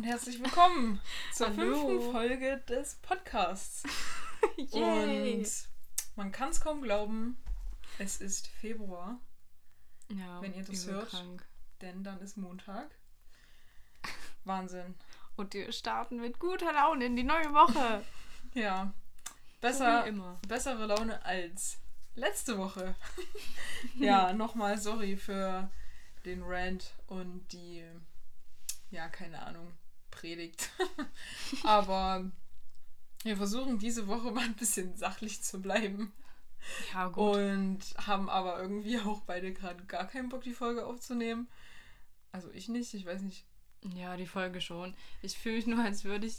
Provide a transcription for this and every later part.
und herzlich willkommen zur Hallo. fünften Folge des Podcasts. Yay. Und man kann es kaum glauben, es ist Februar, ja, wenn ihr das hört. Krank. denn dann ist Montag. Wahnsinn. Und wir starten mit guter Laune in die neue Woche. Ja. So Besser, wie immer. bessere Laune als letzte Woche. ja, nochmal sorry für den Rant und die, ja, keine Ahnung, Predigt. Aber wir versuchen diese Woche mal ein bisschen sachlich zu bleiben. Ja, gut. Und haben aber irgendwie auch beide gerade gar keinen Bock, die Folge aufzunehmen. Also ich nicht, ich weiß nicht. Ja, die Folge schon. Ich fühle mich nur, als würde ich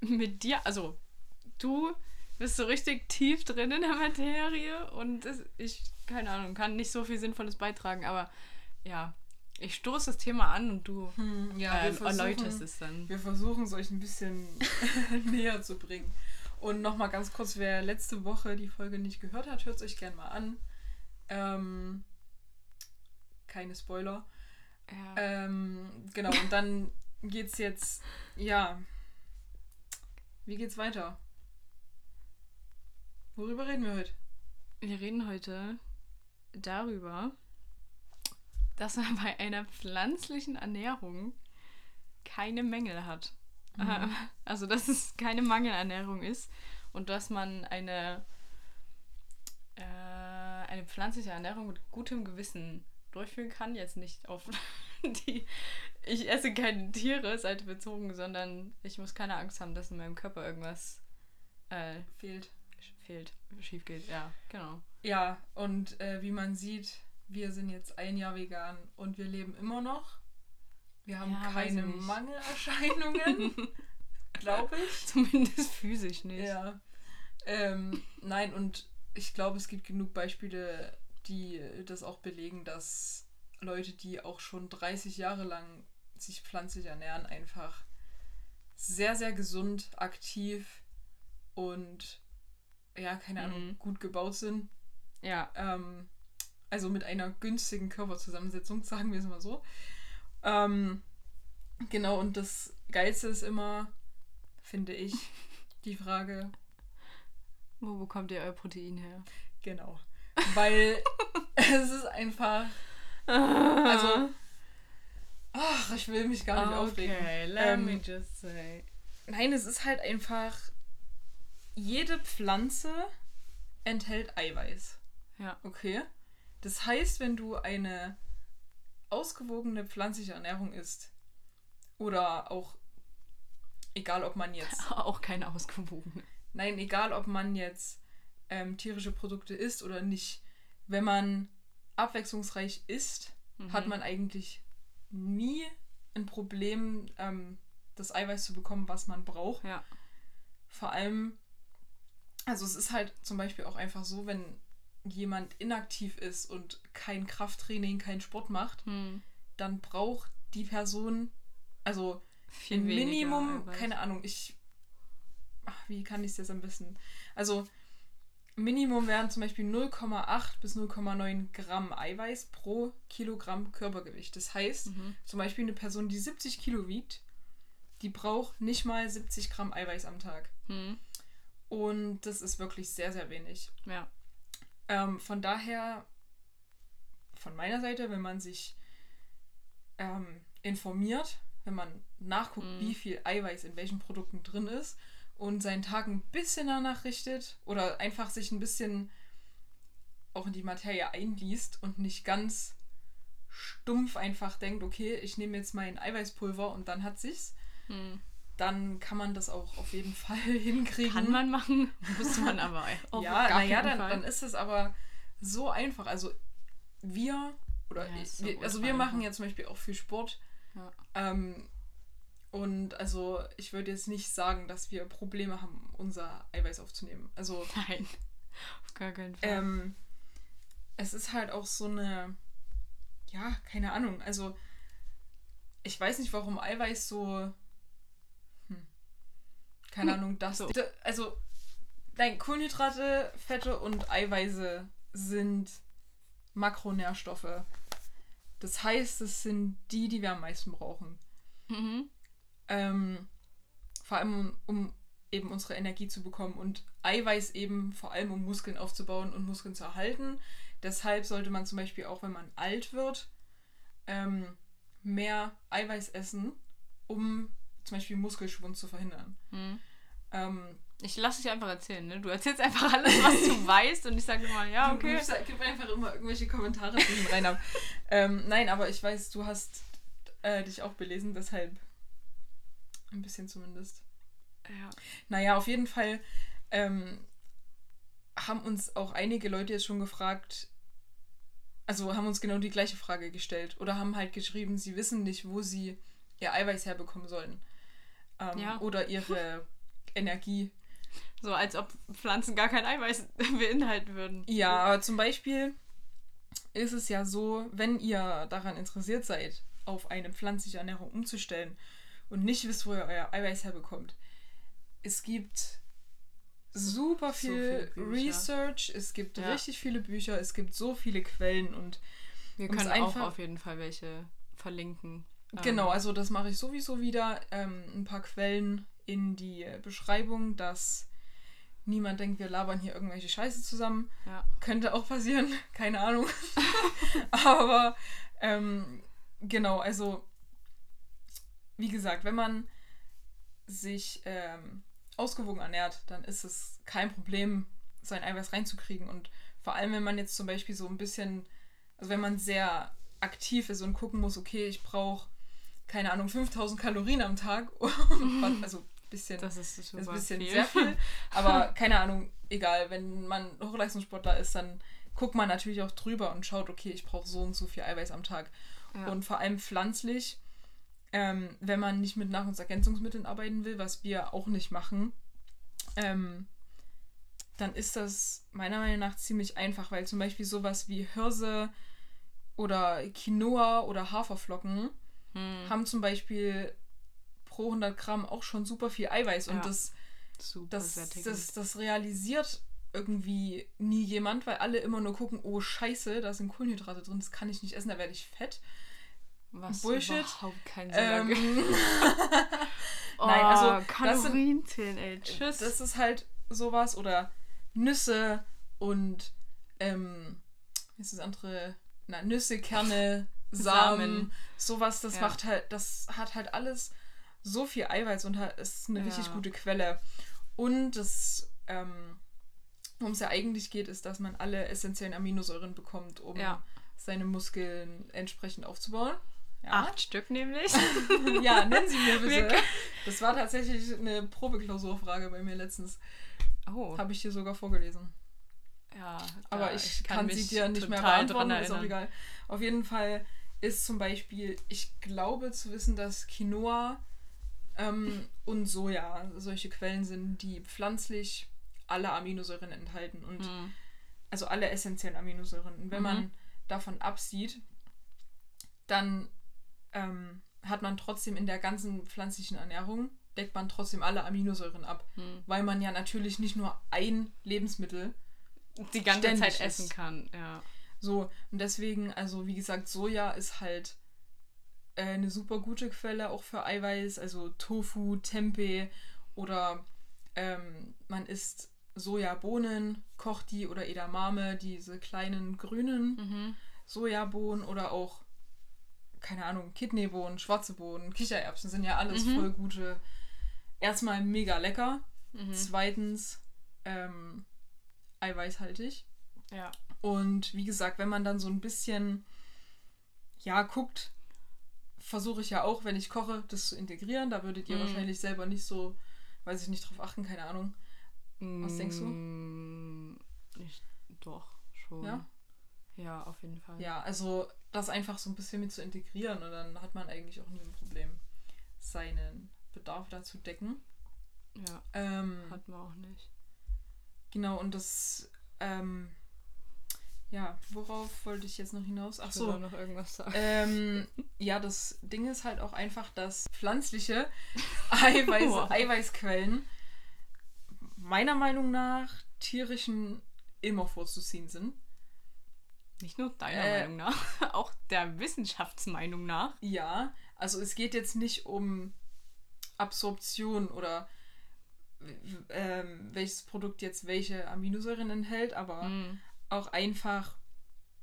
mit dir, also du bist so richtig tief drin in der Materie und es, ich, keine Ahnung, kann nicht so viel Sinnvolles beitragen, aber ja, ich stoße das Thema an und du Hm, ja, äh, erläuterst es dann. Wir versuchen es euch ein bisschen näher zu bringen. Und nochmal ganz kurz, wer letzte Woche die Folge nicht gehört hat, hört es euch gerne mal an. Ähm, keine Spoiler. Ja. Ähm, genau, und dann geht's jetzt, ja. Wie geht's weiter? Worüber reden wir heute? Wir reden heute darüber, dass man bei einer pflanzlichen Ernährung keine Mängel hat. Äh, Also, dass es keine Mangelernährung ist und dass man eine, äh, eine pflanzliche Ernährung mit gutem Gewissen durchführen kann. Jetzt nicht auf die, ich esse keine Tiere, Seite bezogen, sondern ich muss keine Angst haben, dass in meinem Körper irgendwas äh, Fehlt. fehlt, schief geht. Ja, genau. Ja, und äh, wie man sieht, wir sind jetzt ein Jahr vegan und wir leben immer noch. Wir haben Ja, keine. Mangelerscheinungen, glaube ich. Zumindest physisch nicht. Ja. Ähm, nein, und ich glaube, es gibt genug Beispiele, die das auch belegen, dass Leute, die auch schon 30 Jahre lang sich pflanzlich ernähren, einfach sehr, sehr gesund, aktiv und ja, keine Ahnung, Mhm. gut gebaut sind. Ja. Ähm, also mit einer günstigen Körperzusammensetzung, sagen wir es mal so. Ähm, genau, und das Geilste ist immer, finde ich, die Frage, Wo bekommt ihr euer Protein her? genau. Weil es ist einfach, also, ach, ich will mich gar nicht aufregen. Okay, let Ähm, me just say. Nein, es ist halt einfach, jede Pflanze enthält Eiweiß. Ja. Okay. Das heißt, wenn du eine ausgewogene pflanzliche Ernährung isst, oder auch, egal ob man jetzt, Auch keine ausgewogene. nein, egal ob man jetzt ähm, tierische Produkte isst oder nicht, wenn man abwechslungsreich isst, Mhm. hat man eigentlich nie ein Problem, ähm, das Eiweiß zu bekommen, was man braucht. Ja. Vor allem, also es ist halt zum Beispiel auch einfach so, wenn jemand inaktiv ist und kein Krafttraining, kein Sport macht, Hm. dann braucht die Person, also Viel im weniger Minimum, Eiweiß. keine Ahnung, ich, ach, wie kann ich es jetzt am besten, also Minimum wären zum Beispiel 0,8 bis 0,9 Gramm Eiweiß pro Kilogramm Körpergewicht. Das heißt, Mhm. zum Beispiel eine Person, die 70 Kilo wiegt, die braucht nicht mal 70 Gramm Eiweiß am Tag. Hm. Und das ist wirklich sehr, sehr wenig. Ja. Ähm, von daher, von meiner Seite, wenn man sich ähm, informiert, wenn man nachguckt, Mhm. wie viel Eiweiß in welchen Produkten drin ist und seinen Tag ein bisschen danach richtet oder einfach sich ein bisschen auch in die Materie einliest und nicht ganz stumpf einfach denkt, okay, ich nehme jetzt mein Eiweißpulver und dann hat sich's, Hm. Dann kann man das auch auf jeden Fall hinkriegen. Kann man machen, muss man aber auch ja, naja, dann, dann ist es aber so einfach. Also wir, oder Ja, ich, wir, also wir machen ja zum Beispiel auch viel Sport. Ja. Ähm, und also ich würde jetzt nicht sagen, dass wir Probleme haben, unser Eiweiß aufzunehmen. Also Nein. Auf gar keinen Fall. ähm, es ist halt auch so eine, ja, keine Ahnung. Also ich weiß nicht, warum Eiweiß so, keine Ahnung, das. so. Also, nein, Kohlenhydrate, Fette und Eiweiße sind Makronährstoffe. Das heißt, es sind die, die wir am meisten brauchen. Mhm. Ähm, vor allem um, um eben unsere Energie zu bekommen und Eiweiß eben vor allem um Muskeln aufzubauen und Muskeln zu erhalten. Deshalb sollte man zum Beispiel auch, wenn man alt wird, ähm, mehr Eiweiß essen, um zum Beispiel Muskelschwund zu verhindern. Hm. Ähm, Ich lasse dich einfach erzählen, ne? Du erzählst einfach alles, was du weißt und ich sage immer, ja, okay. Du gibst, gib einfach immer irgendwelche Kommentare zwischen rein. ab. ähm, nein, aber ich weiß, du hast äh, dich auch belesen, deshalb ein bisschen zumindest. Ja. Naja, auf jeden Fall ähm, haben uns auch einige Leute jetzt schon gefragt, also haben uns genau die gleiche Frage gestellt oder haben halt geschrieben, sie wissen nicht, wo sie ihr Eiweiß herbekommen sollen. Ähm, Ja. Oder ihre Energie. So als ob Pflanzen gar kein Eiweiß beinhalten würden. Ja, aber zum Beispiel ist es ja so, wenn ihr daran interessiert seid, auf eine pflanzliche Ernährung umzustellen und nicht wisst, wo ihr euer Eiweiß herbekommt, es gibt super So viel viele Bücher. Research, es gibt Ja. richtig viele Bücher, es gibt so viele Quellen und Wir können auch einfach- auf jeden Fall welche verlinken. Ähm, genau, also das mache ich sowieso wieder. Ähm, ein paar Quellen in die Beschreibung, dass niemand denkt, wir labern hier irgendwelche Scheiße zusammen. Ja. Könnte auch passieren, keine Ahnung. Aber ähm, genau, also wie gesagt, wenn man sich ähm, ausgewogen ernährt, dann ist es kein Problem, sein Eiweiß reinzukriegen. Und vor allem, wenn man jetzt zum Beispiel so ein bisschen, also wenn man sehr aktiv ist und gucken muss, okay, ich brauche, keine Ahnung, 5000 Kalorien am Tag. also ein bisschen Das ist ist super ein bisschen viel. sehr viel. Aber keine Ahnung, egal, wenn man Hochleistungssportler ist, dann guckt man natürlich auch drüber und schaut, okay, ich brauche so und so viel Eiweiß am Tag. Ja. Und vor allem pflanzlich, ähm, wenn man nicht mit Nahrungsergänzungsmitteln arbeiten will, was wir auch nicht machen, ähm, dann ist das meiner Meinung nach ziemlich einfach, weil zum Beispiel sowas wie Hirse oder Quinoa oder Haferflocken Hm, haben zum Beispiel pro 100 Gramm auch schon super viel Eiweiß und Ja. das super das, das, das realisiert irgendwie nie jemand, weil alle immer nur gucken, oh scheiße, da sind Kohlenhydrate drin, das kann ich nicht essen, da werde ich fett. Was Bullshit. überhaupt keinen Sinn Ähm. Oh, nein, also, das sind- Kalorien zählen, ey. Tschüss. das ist halt sowas oder Nüsse und ähm, wie ist das andere? Na, Nüsse, Kerne, Samen, sowas, das Ja. macht halt, das hat halt alles so viel Eiweiß und ist eine richtig Ja. gute Quelle. Und das, ähm, worum es ja eigentlich geht, ist, dass man alle essentiellen Aminosäuren bekommt, um Ja. seine Muskeln entsprechend aufzubauen. Ja. Acht Stück nämlich. Ja, nennen Sie mir bitte. Das war tatsächlich eine Probeklausurfrage bei mir letztens. Oh, Habe ich dir sogar vorgelesen. ja. Aber ich kann, sie mich dir nicht mehr beantworten, ist auch egal. Auf jeden Fall ist zum Beispiel, ich glaube zu wissen, dass Quinoa ähm, und Soja solche Quellen sind, die pflanzlich alle Aminosäuren enthalten und Hm. also alle essentiellen Aminosäuren. Und wenn Mhm. man davon absieht, dann ähm, hat man trotzdem in der ganzen pflanzlichen Ernährung, deckt man trotzdem alle Aminosäuren ab. Hm. Weil man ja natürlich nicht nur ein Lebensmittel Die ganze Zeit essen isst. kann, ja. So, und deswegen, also wie gesagt, Soja ist halt äh, eine super gute Quelle auch für Eiweiß, also Tofu, Tempeh oder ähm, man isst Sojabohnen, kocht die oder Edamame, diese kleinen grünen Mhm. Sojabohnen oder auch, keine Ahnung, Kidneybohnen, schwarze Bohnen, Kichererbsen sind ja alles Mhm. voll gute. Erstmal mega lecker, Mhm. zweitens ähm, eiweißhaltig. Ja. Und wie gesagt, wenn man dann so ein bisschen, ja, guckt, versuche ich ja auch, wenn ich koche, das zu integrieren. Da würdet ihr Mhm. wahrscheinlich selber nicht so, weiß ich nicht, drauf achten, keine Ahnung. Was denkst du? du? Ich, doch, schon. Ja? Ja, auf jeden Fall. Ja, also das einfach so ein bisschen mit zu integrieren und dann hat man eigentlich auch nie ein Problem, seinen Bedarf da zu decken. Ja, Ähm, hat man auch nicht. genau, und das, ähm, ja, worauf wollte ich jetzt noch hinaus? Ach so, noch irgendwas sagen. Ähm, ja, das Ding ist halt auch einfach, dass pflanzliche Eiweiß, Wow. Eiweißquellen meiner Meinung nach tierischen immer vorzuziehen sind. Nicht nur deiner äh, Meinung nach, auch der Wissenschaftsmeinung nach. Ja, also es geht jetzt nicht um Absorption oder ähm, welches Produkt jetzt welche Aminosäuren enthält, aber Mhm. Auch einfach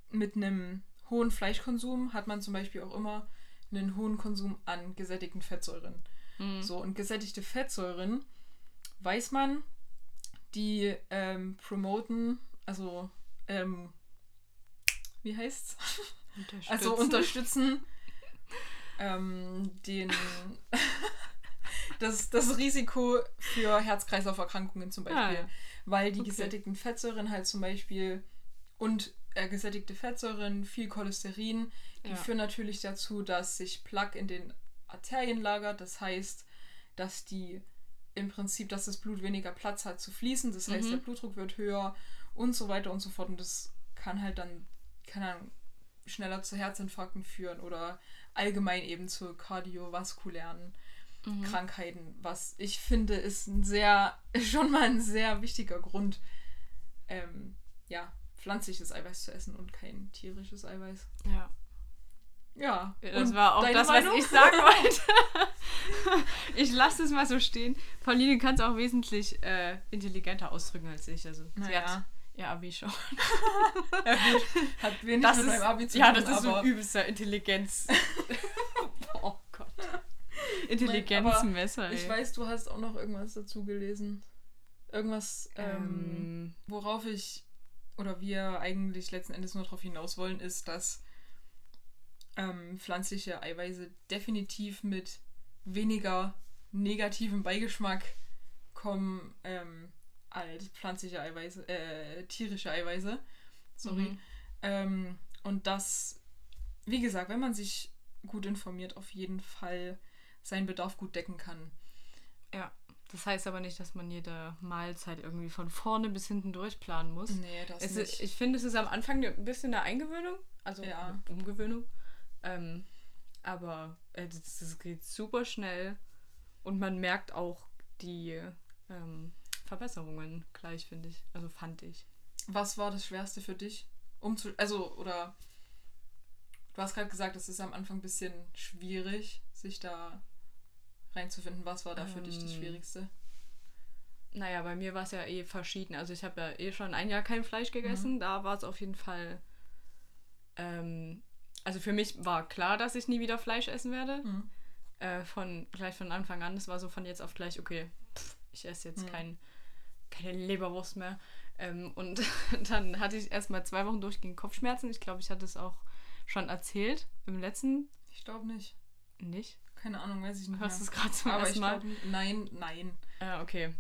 mit einem hohen Fleischkonsum hat man zum Beispiel auch immer einen hohen Konsum an gesättigten Fettsäuren. Mhm. So, und gesättigte Fettsäuren, weiß man, die ähm, promoten, also, ähm, wie heißt's? Also unterstützen ähm, den das, das Risiko für Herz-Kreislauf-Erkrankungen zum Beispiel. Ah, ja. Weil die Okay. gesättigten Fettsäuren halt zum Beispiel und äh, gesättigte Fettsäuren, viel Cholesterin, die Ja. führen natürlich dazu, dass sich Plaque in den Arterien lagert. Das heißt, dass die im Prinzip, dass das Blut weniger Platz hat zu fließen. Das heißt, Mhm. der Blutdruck wird höher und so weiter und so fort. Und das kann halt dann, keine Ahnung, schneller zu Herzinfarkten führen oder allgemein eben zu kardiovaskulären Mhm. Krankheiten, was ich finde, ist ein sehr, schon mal ein sehr wichtiger Grund, ähm, ja, pflanzliches Eiweiß zu essen und kein tierisches Eiweiß. Ja. Ja. Das und war auch das, Meinung? was ich sagen wollte. ich lasse es mal so stehen. Pauline kann es auch wesentlich äh, intelligenter ausdrücken als ich. Also sie Naja. hat ihr Abi schon. Ja. Hat wenig Das mit ist, meinem Abi zu ja, tun, das ist so ein übelster Intelligenz. oh Gott. Intelligenzmesser, ich weiß, du hast auch noch irgendwas dazu gelesen. Irgendwas, ähm, ähm, worauf ich oder wir eigentlich letzten Endes nur darauf hinaus wollen, ist, dass ähm, pflanzliche Eiweiße definitiv mit weniger negativem Beigeschmack kommen ähm, als pflanzliche Eiweiße, äh, tierische Eiweiße. Sorry. Mhm. Ähm, und das, wie gesagt, wenn man sich gut informiert, auf jeden Fall seinen Bedarf gut decken kann. ja. Das heißt aber nicht, dass man jede Mahlzeit irgendwie von vorne bis hinten durchplanen muss. Nee, das Es nicht. ist, ich finde, es ist am Anfang ein bisschen eine Eingewöhnung, also Ja. eine Umgewöhnung. Ähm, aber äh, das, das geht super schnell und man merkt auch die ähm, Verbesserungen gleich, finde ich. Also fand ich. Was war das Schwerste für dich? Um zu, also, oder du hast gerade gesagt, es ist am Anfang ein bisschen schwierig, sich da reinzufinden. Was war da für dich das Ähm, Schwierigste? Naja, bei mir war es ja eh verschieden. Also ich habe ja eh schon ein Jahr kein Fleisch gegessen. Da war es auf jeden Fall. Ähm, also für mich war klar, dass ich nie wieder Fleisch essen werde. Mhm. Äh, von gleich von Anfang an. Es war so von jetzt auf gleich, okay, pff, ich esse jetzt Mhm. kein, keine Leberwurst mehr. Ähm, und dann hatte ich erstmal zwei Wochen durchgehend Kopfschmerzen. Ich glaube, ich hatte es auch schon erzählt im letzten. Ich glaube nicht. Nicht? Keine Ahnung, weiß ich nicht. Hörst du es gerade zum Aber ersten Mal? nein, nein. Äh, okay.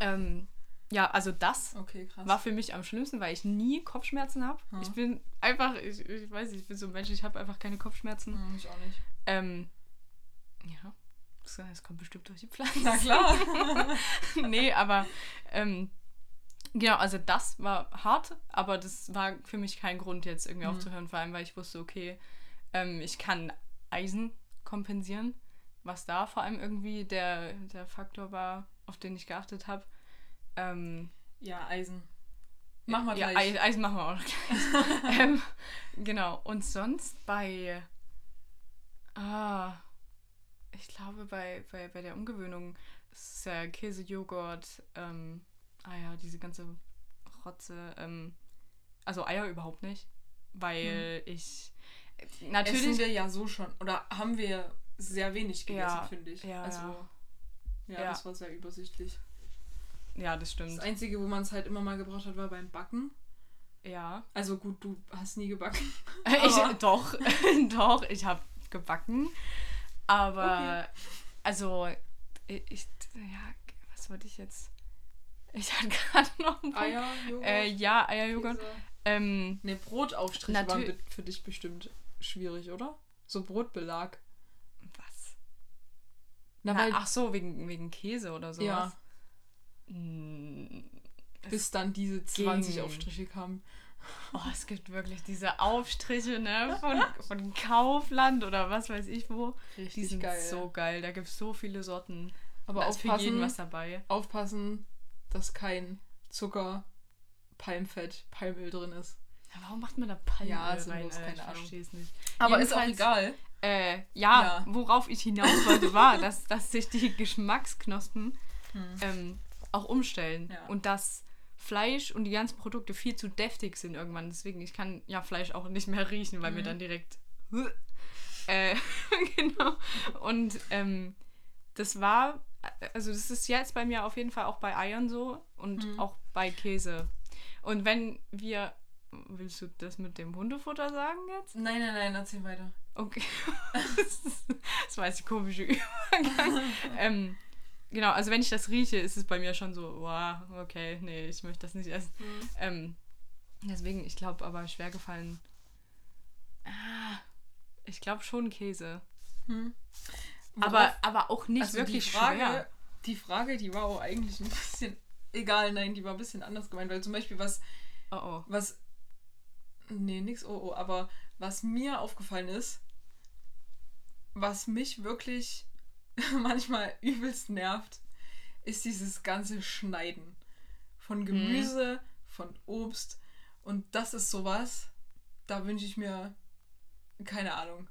Ähm, ja, also das Okay, war für mich am schlimmsten, weil ich nie Kopfschmerzen habe. Ja. Ich bin einfach, ich, ich weiß nicht, ich bin so ein Mensch, ich habe einfach keine Kopfschmerzen. Hm, ich auch nicht. Ähm, ja, das, das kommt bestimmt durch die Pflanzen. Na klar. nee, aber ähm, genau, also das war hart, aber das war für mich kein Grund, jetzt irgendwie Mhm. aufzuhören, vor allem, weil ich wusste, okay, ähm, ich kann Eisen kompensieren, was da vor allem irgendwie der, der Faktor war, auf den ich geachtet habe. Ähm, ja, Eisen. Mach mal ja, gleich. Eis, Eis machen wir auch noch gleich. ähm, genau, und sonst bei, ah, ich glaube bei, bei, bei der Umgewöhnung ist es ja Käse, Joghurt, ähm, ah ja, diese ganze Rotze, ähm, also Eier überhaupt nicht, weil ich Essen natürlich, wir ja so schon. Oder haben wir sehr wenig gegessen, Ja, finde ich. ja, also, ja. ja, das war sehr übersichtlich. ja, das Das stimmt, Einzige, wo man es halt immer mal gebraucht hat, war beim Backen. ja. Also gut, du hast nie gebacken. Ich, doch, doch, ich habe gebacken. Aber, also, ich, ich, ja, was wollte ich jetzt? Ich hatte gerade noch einen Punkt. Eier, Joghurt, Äh, ja, Eierjoghurt. Ähm, Ne, Brotaufstriche Natür- waren für dich bestimmt schwierig, oder? So Brotbelag. was? Na, Na, weil ach so, wegen, wegen Käse oder sowas. Ja. Mm, bis dann diese 20 ging. Aufstriche kamen. Oh, es gibt wirklich diese Aufstriche, ne? Von, von Kaufland oder was weiß ich wo. Die Richtig sind geil. so geil. Da gibt es so viele Sorten. Aber da ist für aufpassen, jeden was dabei. aufpassen, dass kein Zucker, Palmfett, Palmöl drin ist. Ja, warum macht man da Palmöl Ja, rein? keine ich verstehe es nicht. Aber ist auch egal. Äh, ja, Ja. worauf ich hinaus wollte, war, dass, dass sich die Geschmacksknospen Hm. ähm, auch umstellen. Ja. Und dass Fleisch und die ganzen Produkte viel zu deftig sind irgendwann. Deswegen, ich kann ja Fleisch auch nicht mehr riechen, weil mir Mhm. dann direkt. Äh, genau. Und ähm, das war, also das ist jetzt bei mir auf jeden Fall auch bei Eiern so und Mhm. auch bei Käse. Und wenn wir. Willst du das mit dem Hundefutter sagen jetzt? Nein, nein, nein, erzähl weiter. Okay. das war jetzt ein komischer Übergang. ähm, genau, also wenn ich das rieche, ist es bei mir schon so, wow, okay, nee, ich möchte das nicht essen. Ähm, deswegen, ich glaube aber schwer gefallen. Ah, ich glaube schon Käse. Hm. Aber, aber auch nicht also wirklich die Frage, schwer. Die Frage, die war auch eigentlich ein bisschen. Egal, nein, die war ein bisschen anders gemeint, weil zum Beispiel was, Oh oh. was. Nee, nix, oh, oh, aber was mir aufgefallen ist, was mich wirklich manchmal übelst nervt, ist dieses ganze Schneiden von Gemüse, von Obst. Und das ist sowas, da wünsche ich mir, keine Ahnung,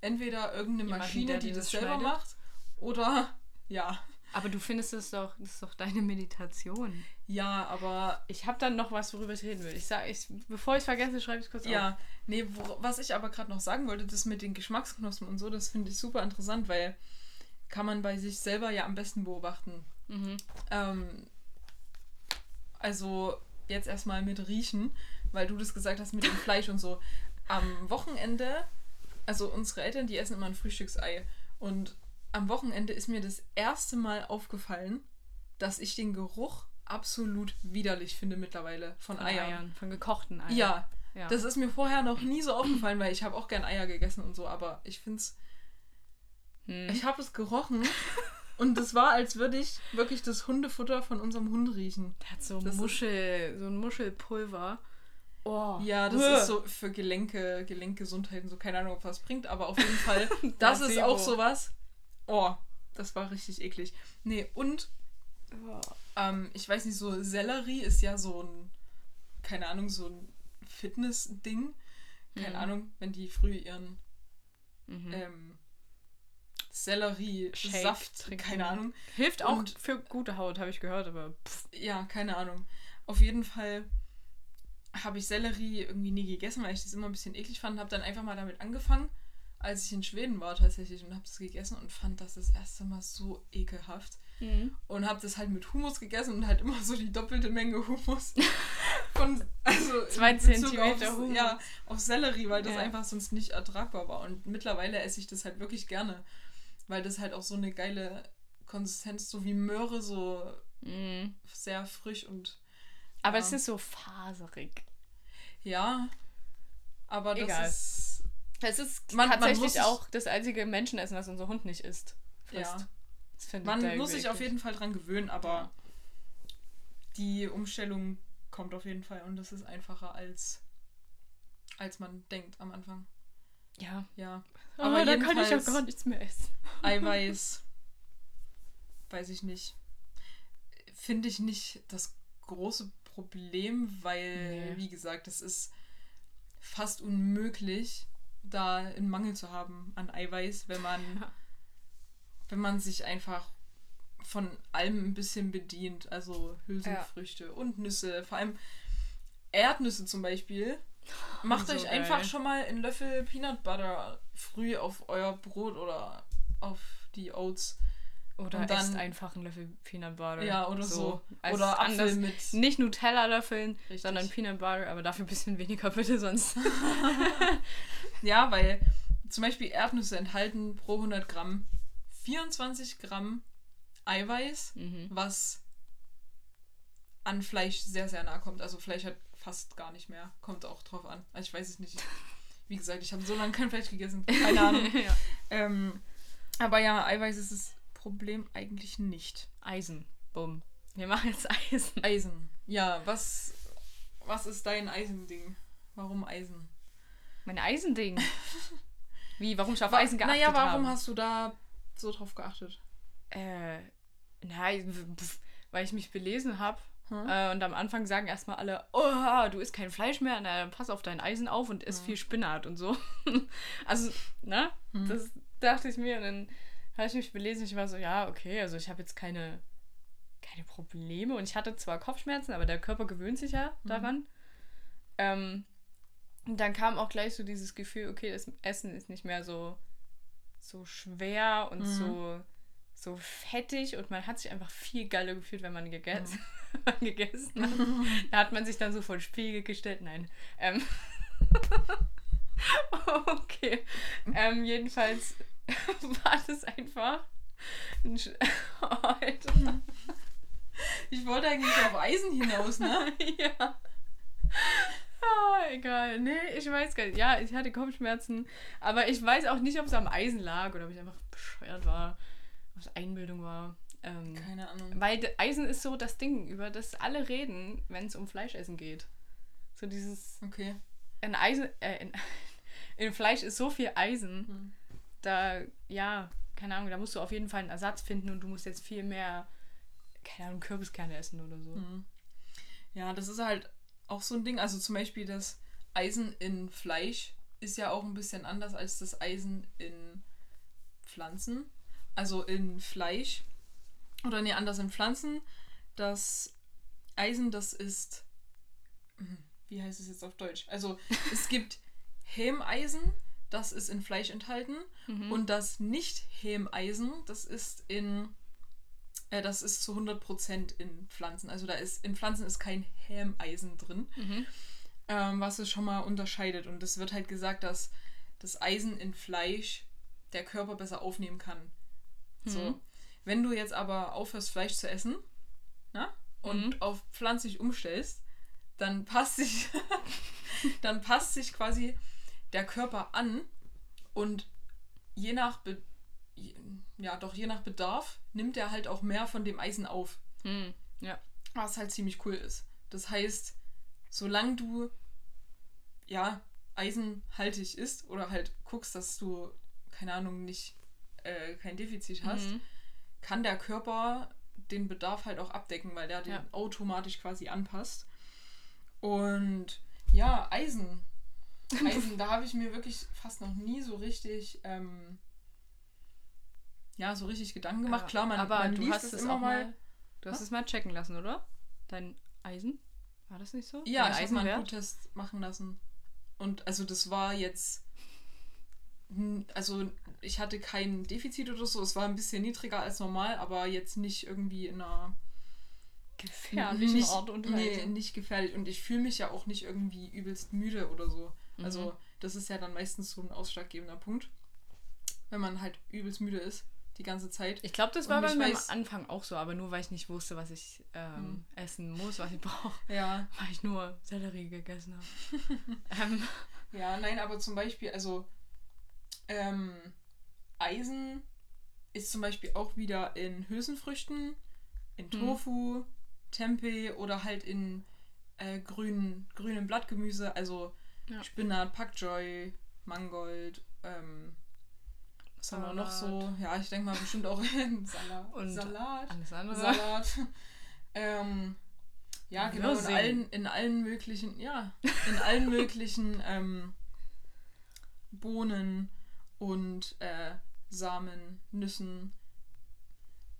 entweder irgendeine Jemanden, Maschine, die das das selber schneidet? macht, oder ja. Aber du findest es doch, das ist doch deine Meditation. Ja, aber Ich habe dann noch was, worüber ich reden will. Ich sag, ich, bevor ich es vergesse, schreibe ich es kurz auf. Ja, nee, wo, was ich aber gerade noch sagen wollte, das mit den Geschmacksknospen und so, das finde ich super interessant, weil kann man bei sich selber ja am besten beobachten. Mhm. Ähm, also jetzt erstmal mit Riechen, weil du das gesagt hast mit dem Fleisch und so. Am Wochenende, also unsere Eltern, die essen immer ein Frühstücksei. Und am Wochenende ist mir das erste Mal aufgefallen, dass ich den Geruch absolut widerlich finde mittlerweile von, Von Eiern. Eiern. Von gekochten Eiern. Ja, ja. das ist mir vorher noch nie so aufgefallen, weil ich habe auch gern Eier gegessen und so, aber ich finde es, Hm. ich habe es gerochen und es war, als würde ich wirklich das Hundefutter von unserem Hund riechen. Der hat so Das ist- Muschel, so ein Muschelpulver. Oh. Ja, das Uah. ist so für Gelenke, Gelenkgesundheit und so, keine Ahnung, ob was bringt, aber auf jeden Fall, das ist auch sowas. Oh, das war richtig eklig. Nee, und Oh. ähm, ich weiß nicht, so Sellerie ist ja so ein, keine Ahnung, so ein Fitness-Ding. Keine Mhm. Ahnung, wenn die früh ihren Mhm. ähm, Sellerie-Saft, trinken. keine Ahnung. Hilft auch und- für gute Haut, habe ich gehört, aber pff. Ja, keine Ahnung. Auf jeden Fall habe ich Sellerie irgendwie nie gegessen, weil ich das immer ein bisschen eklig fand. Habe dann einfach mal damit angefangen, als ich in Schweden war tatsächlich und habe das gegessen und fand das das erste Mal so ekelhaft. Und habe das halt mit Hummus gegessen und halt immer so die doppelte Menge Hummus. Von, also Zwei Zentimeter auf, Hummus. Ja, auf Sellerie, weil das Ja. einfach sonst nicht ertragbar war. Und mittlerweile esse ich das halt wirklich gerne, weil das halt auch so eine geile Konsistenz, so wie Möhre, so Mhm. sehr frisch und Aber Ja. es ist so faserig. ja. Aber das Egal. ist. Es ist Man- man tatsächlich muss sich- auch das einzige Menschenessen, was unser Hund nicht isst. Frisst. Ja. Das Man muss sich auf jeden Fall dran gewöhnen, aber Ja. die Umstellung kommt auf jeden Fall und das ist einfacher als, als man denkt am Anfang. Ja. Ja. Aber dann kann ich ja gar nichts mehr essen. Eiweiß. weiß ich nicht. Finde ich nicht das große Problem, weil, Nee. wie gesagt, es ist fast unmöglich, da einen Mangel zu haben an Eiweiß, wenn man, Ja. wenn man sich einfach von allem ein bisschen bedient. Also Hülsenfrüchte und Nüsse. Vor allem Erdnüsse zum Beispiel. Macht So euch geil. einfach schon mal einen Löffel Peanut Butter früh auf euer Brot oder auf die Oats. Oder Und dann- einfach einen Löffel Peanut Butter. Ja, oder so. Als Oder Apfel anders- mit. Nicht Nutella-Löffeln, Richtig. sondern Peanut Butter, aber dafür ein bisschen weniger bitte, sonst. Ja, weil zum Beispiel Erdnüsse enthalten pro 100 Gramm 24 Gramm Eiweiß, Mhm. was an Fleisch sehr, sehr nah kommt. Also Fleisch hat fast gar nicht mehr. Kommt auch drauf an. Also ich weiß es nicht. Wie gesagt, ich habe so lange kein Fleisch gegessen. Keine Ahnung. ja. ähm, aber ja, Eiweiß ist das Problem eigentlich nicht. Eisen. Bumm. Wir machen jetzt Eisen. Eisen. Ja, was, was ist dein Eisending? Warum Eisen? Mein Eisending. Wie, warum ich auf Eisen geachtet Naja, warum habe? hast du da so drauf geachtet? Äh, nein, weil ich mich belesen habe Hm. Äh, und am Anfang sagen erstmal alle, oh, du isst kein Fleisch mehr, na, pass auf dein Eisen auf und isst hm. viel Spinat und so. also, ne? Hm. Das dachte ich mir und dann habe ich mich belesen, ich war so, ja, okay, also ich habe jetzt keine, keine Probleme und ich hatte zwar Kopfschmerzen, aber der Körper gewöhnt sich ja hm. daran. Ähm, dann kam auch gleich so dieses Gefühl, okay, das Essen ist nicht mehr so, so schwer und mhm. so, so fettig und man hat sich einfach viel geiler gefühlt, wenn man gegessen, mhm. gegessen hat. Da hat man sich dann so vor den Spiegel gestellt. Nein. Ähm okay. Ähm, jedenfalls war das einfach ein Sch oh, Alter. Ich wollte eigentlich auf Eisen hinaus, ne? ja. Ah, egal. Nee, ich weiß gar nicht. Ja, ich hatte Kopfschmerzen. Aber ich weiß auch nicht, ob es am Eisen lag oder ob ich einfach bescheuert war. Ob es Einbildung war. Ähm, Keine Ahnung. Weil Eisen ist so das Ding, über das alle reden, wenn es um Fleischessen geht. So dieses. Okay. In Eisen. Äh, in, in Fleisch ist so viel Eisen. Hm. Da, ja, keine Ahnung, da musst du auf jeden Fall einen Ersatz finden und du musst jetzt viel mehr, keine Ahnung, Kürbiskerne essen oder so. Hm. Ja, das ist halt auch so ein Ding. Also zum Beispiel das Eisen in Fleisch ist ja auch ein bisschen anders als das Eisen in Pflanzen. Also in Fleisch oder nee, anders in Pflanzen. Das Eisen, das ist. Hm, wie heißt es jetzt auf Deutsch? Also es gibt Hämeisen, das ist in Fleisch enthalten. Mhm. Und das Nicht-Hämeisen, das ist in äh, das ist zu 100% in Pflanzen. Also da ist in Pflanzen ist kein Hämeisen drin, mhm. ähm, was es schon mal unterscheidet. Und es wird halt gesagt, dass das Eisen in Fleisch der Körper besser aufnehmen kann. Mhm. So. Wenn du jetzt aber aufhörst, Fleisch zu essen na, und mhm. auf pflanzlich umstellst, dann passt sich, dann passt sich quasi der Körper an und je nach Be ja, doch je nach Bedarf nimmt er halt auch mehr von dem Eisen auf. Hm, ja. Was halt ziemlich cool ist. Das heißt, solange du ja eisenhaltig isst oder halt guckst, dass du, keine Ahnung, nicht äh, kein Defizit hast, mhm. kann der Körper den Bedarf halt auch abdecken, weil der den ja. automatisch quasi anpasst. Und ja, Eisen. Eisen, da habe ich mir wirklich fast noch nie so richtig ähm, ja, so richtig Gedanken gemacht. Ja, Klar, man, aber man du hast es immer mal. Du hast es mal checken lassen, oder? Dein Eisen? War das nicht so? Ja, Dein ich habe mal einen Bluttest machen lassen. Und also das war jetzt. Also ich hatte kein Defizit oder so. Es war ein bisschen niedriger als normal, aber jetzt nicht irgendwie in einer gefährlichen nicht, Art und Weise. Nee, nicht gefährlich. Und ich fühle mich ja auch nicht irgendwie übelst müde oder so. Mhm. Also das ist ja dann meistens so ein ausschlaggebender Punkt. Wenn man halt übelst müde ist die ganze Zeit. Ich glaube, das war bei mir am Anfang auch so, aber nur weil ich nicht wusste, was ich ähm, hm. essen muss, was ich brauche. Ja. Weil ich nur Sellerie gegessen habe. ähm. Ja, nein, aber zum Beispiel, also ähm, Eisen ist zum Beispiel auch wieder in Hülsenfrüchten, in hm. Tofu, hm. Tempeh oder halt in äh, grünen, grünem Blattgemüse, also ja. Spinat, Pak Choi, Mangold, ähm, was haben wir noch so? Ja, ich denke mal bestimmt auch in Salat. Und Salat. Alles andere. Salat. ähm, ja, genau, in allen, in allen möglichen, ja, in allen möglichen ähm, Bohnen und äh, Samen, Nüssen.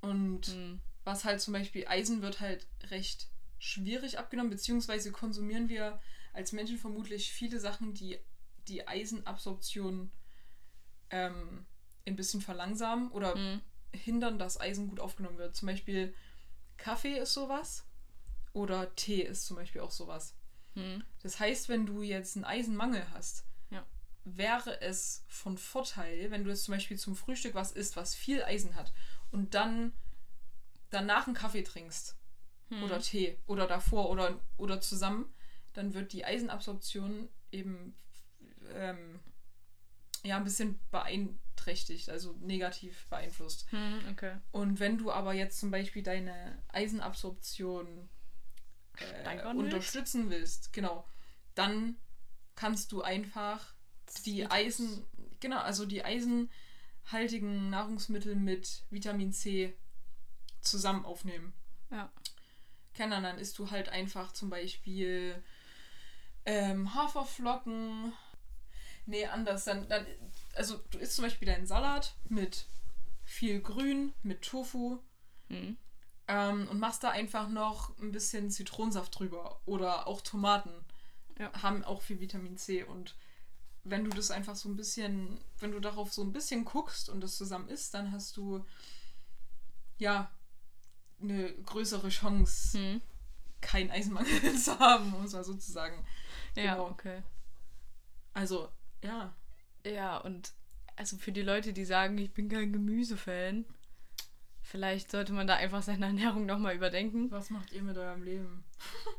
Und mhm. was halt zum Beispiel Eisen wird halt recht schwierig abgenommen, beziehungsweise konsumieren wir als Menschen vermutlich viele Sachen, die die Eisenabsorption ähm, ein bisschen verlangsamen oder mhm. hindern, dass Eisen gut aufgenommen wird. Zum Beispiel Kaffee ist sowas oder Tee ist zum Beispiel auch sowas. Mhm. Das heißt, wenn du jetzt einen Eisenmangel hast, ja. wäre es von Vorteil, wenn du jetzt zum Beispiel zum Frühstück was isst, was viel Eisen hat und dann danach einen Kaffee trinkst mhm. oder Tee oder davor oder, oder zusammen, dann wird die Eisenabsorption eben ähm, ja ein bisschen beeinträchtigt, also negativ beeinflusst. Hm, okay. Und wenn du aber jetzt zum Beispiel deine Eisenabsorption äh, unterstützen willst, genau, dann kannst du einfach die Eisen, genau, also die eisenhaltigen Nahrungsmittel mit Vitamin C zusammen aufnehmen. Ja. keine Ahnung, dann isst du halt einfach zum Beispiel ähm, Haferflocken. Nee, anders. Dann, dann, also du isst zum Beispiel deinen Salat mit viel Grün, mit Tofu. Mhm. Ähm, und machst da einfach noch ein bisschen Zitronensaft drüber. Oder auch Tomaten. Ja. Haben auch viel Vitamin C. Und wenn du das einfach so ein bisschen, wenn du darauf so ein bisschen guckst und das zusammen isst, dann hast du ja eine größere Chance, Hm. Keinen Eisenmangel zu haben, um es mal so zu sagen. Ja, Genau. okay. Also, ja. Ja, und also für die Leute, die sagen, ich bin kein Gemüsefan, vielleicht sollte man da einfach seine Ernährung nochmal überdenken. Was macht ihr mit eurem Leben?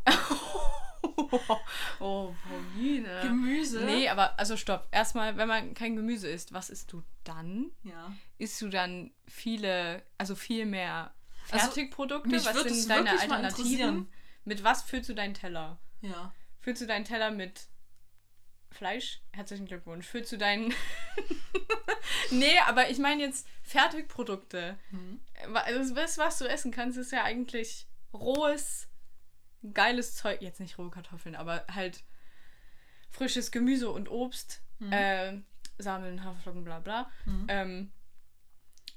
oh, Pauline. Gemüse? Nee, aber also stopp. Erstmal, wenn man kein Gemüse isst, was isst du dann? Ja. Isst du dann viele, also viel mehr Also, Fertigprodukte? mich was sind deine Alternativen? Mit was füllst du deinen Teller? Ja. Füllst du deinen Teller mit Fleisch? Herzlichen Glückwunsch. Füllst du deinen. nee, aber ich meine jetzt Fertigprodukte. Mhm. Also das, was du essen kannst, ist ja eigentlich rohes, geiles Zeug. Jetzt nicht rohe Kartoffeln, aber halt frisches Gemüse und Obst. Mhm. Äh, Samen, Haferflocken, bla bla. Mhm. Ähm,